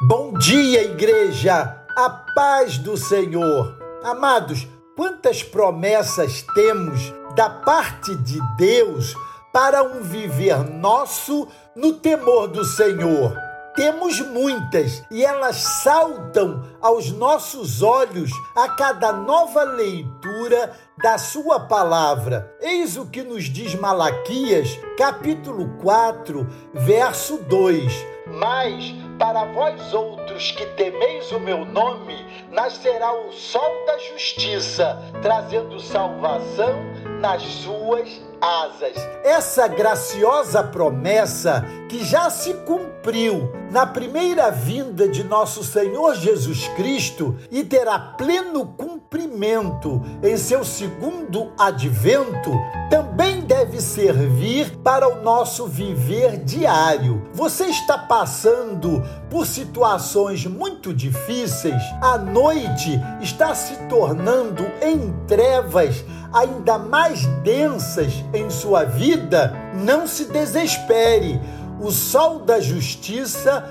Bom dia, igreja! A paz do Senhor! Amados, quantas promessas temos da parte de Deus para um viver nosso no temor do Senhor? Temos muitas e elas saltam aos nossos olhos a cada nova leitura da Sua palavra. Eis o que nos diz Malaquias, capítulo 4, verso 2 mas para vós outros que temeis o meu nome, nascerá o sol da justiça, trazendo salvação nas suas asas. Essa graciosa promessa que já se cumpriu na primeira vinda de nosso Senhor Jesus Cristo e terá pleno cumprimento em seu segundo advento, também deve servir para o nosso viver diário. Você está passando por situações muito difíceis, a noite está se tornando em trevas ainda mais densas em sua vida, não se desespere. O sol da justiça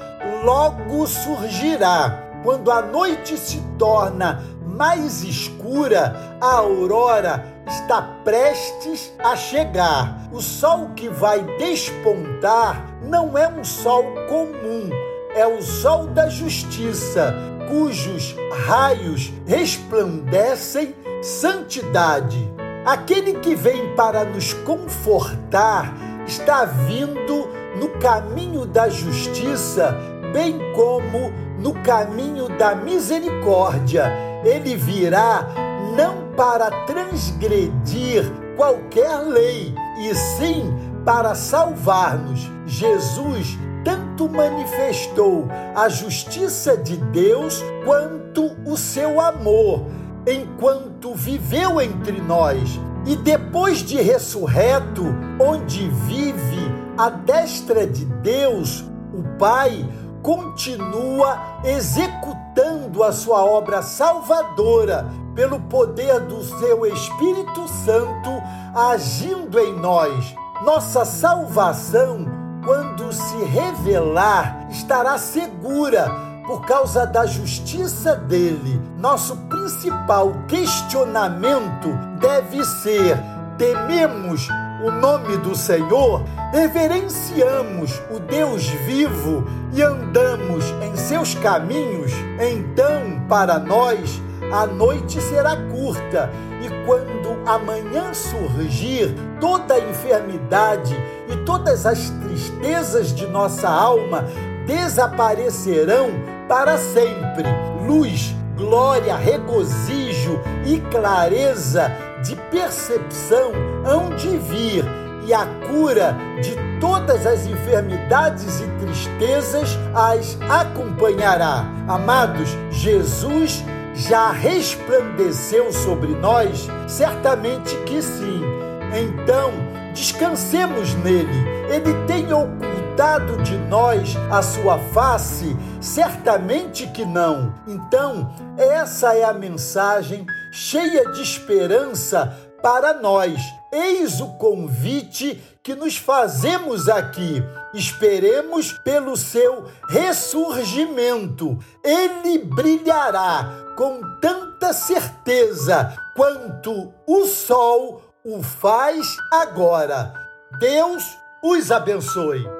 logo surgirá. Quando a noite se torna mais escura, a aurora está prestes a chegar. O sol que vai despontar não é um sol comum, é o sol da justiça, cujos raios resplandecem santidade. Aquele que vem para nos confortar está vindo no caminho da justiça, bem como no caminho da misericórdia. Ele virá não para transgredir qualquer lei, e sim para salvar-nos. Jesus tanto manifestou a justiça de Deus quanto o seu amor enquanto viveu entre nós e depois de ressurreto, onde vive à destra de Deus, o Pai continua executando a sua obra salvadora pelo poder do seu Espírito Santo agindo em nós. Nossa salvação, quando se revelar, estará segura por causa da justiça dele. Nosso principal questionamento deve ser: tememos o nome do Senhor, reverenciamos o Deus vivo e andamos em seus caminhos, então para nós a noite será curta e quando amanhã surgir, toda a enfermidade e todas as tristezas de nossa alma desaparecerão para sempre. Luz, glória, regozijo e clareza de percepção hão de vir, e a cura de todas as enfermidades e tristezas as acompanhará. Amados, Jesus já resplandeceu sobre nós? Certamente que sim. Então, descansemos nele. Ele tem ocultado ocultado de nós a sua face? Certamente que não. Então, essa é a mensagem cheia de esperança para nós. Eis o convite que nos fazemos aqui. Esperemos pelo seu ressurgimento. Ele brilhará com tanta certeza quanto o sol o faz agora. Deus os abençoe.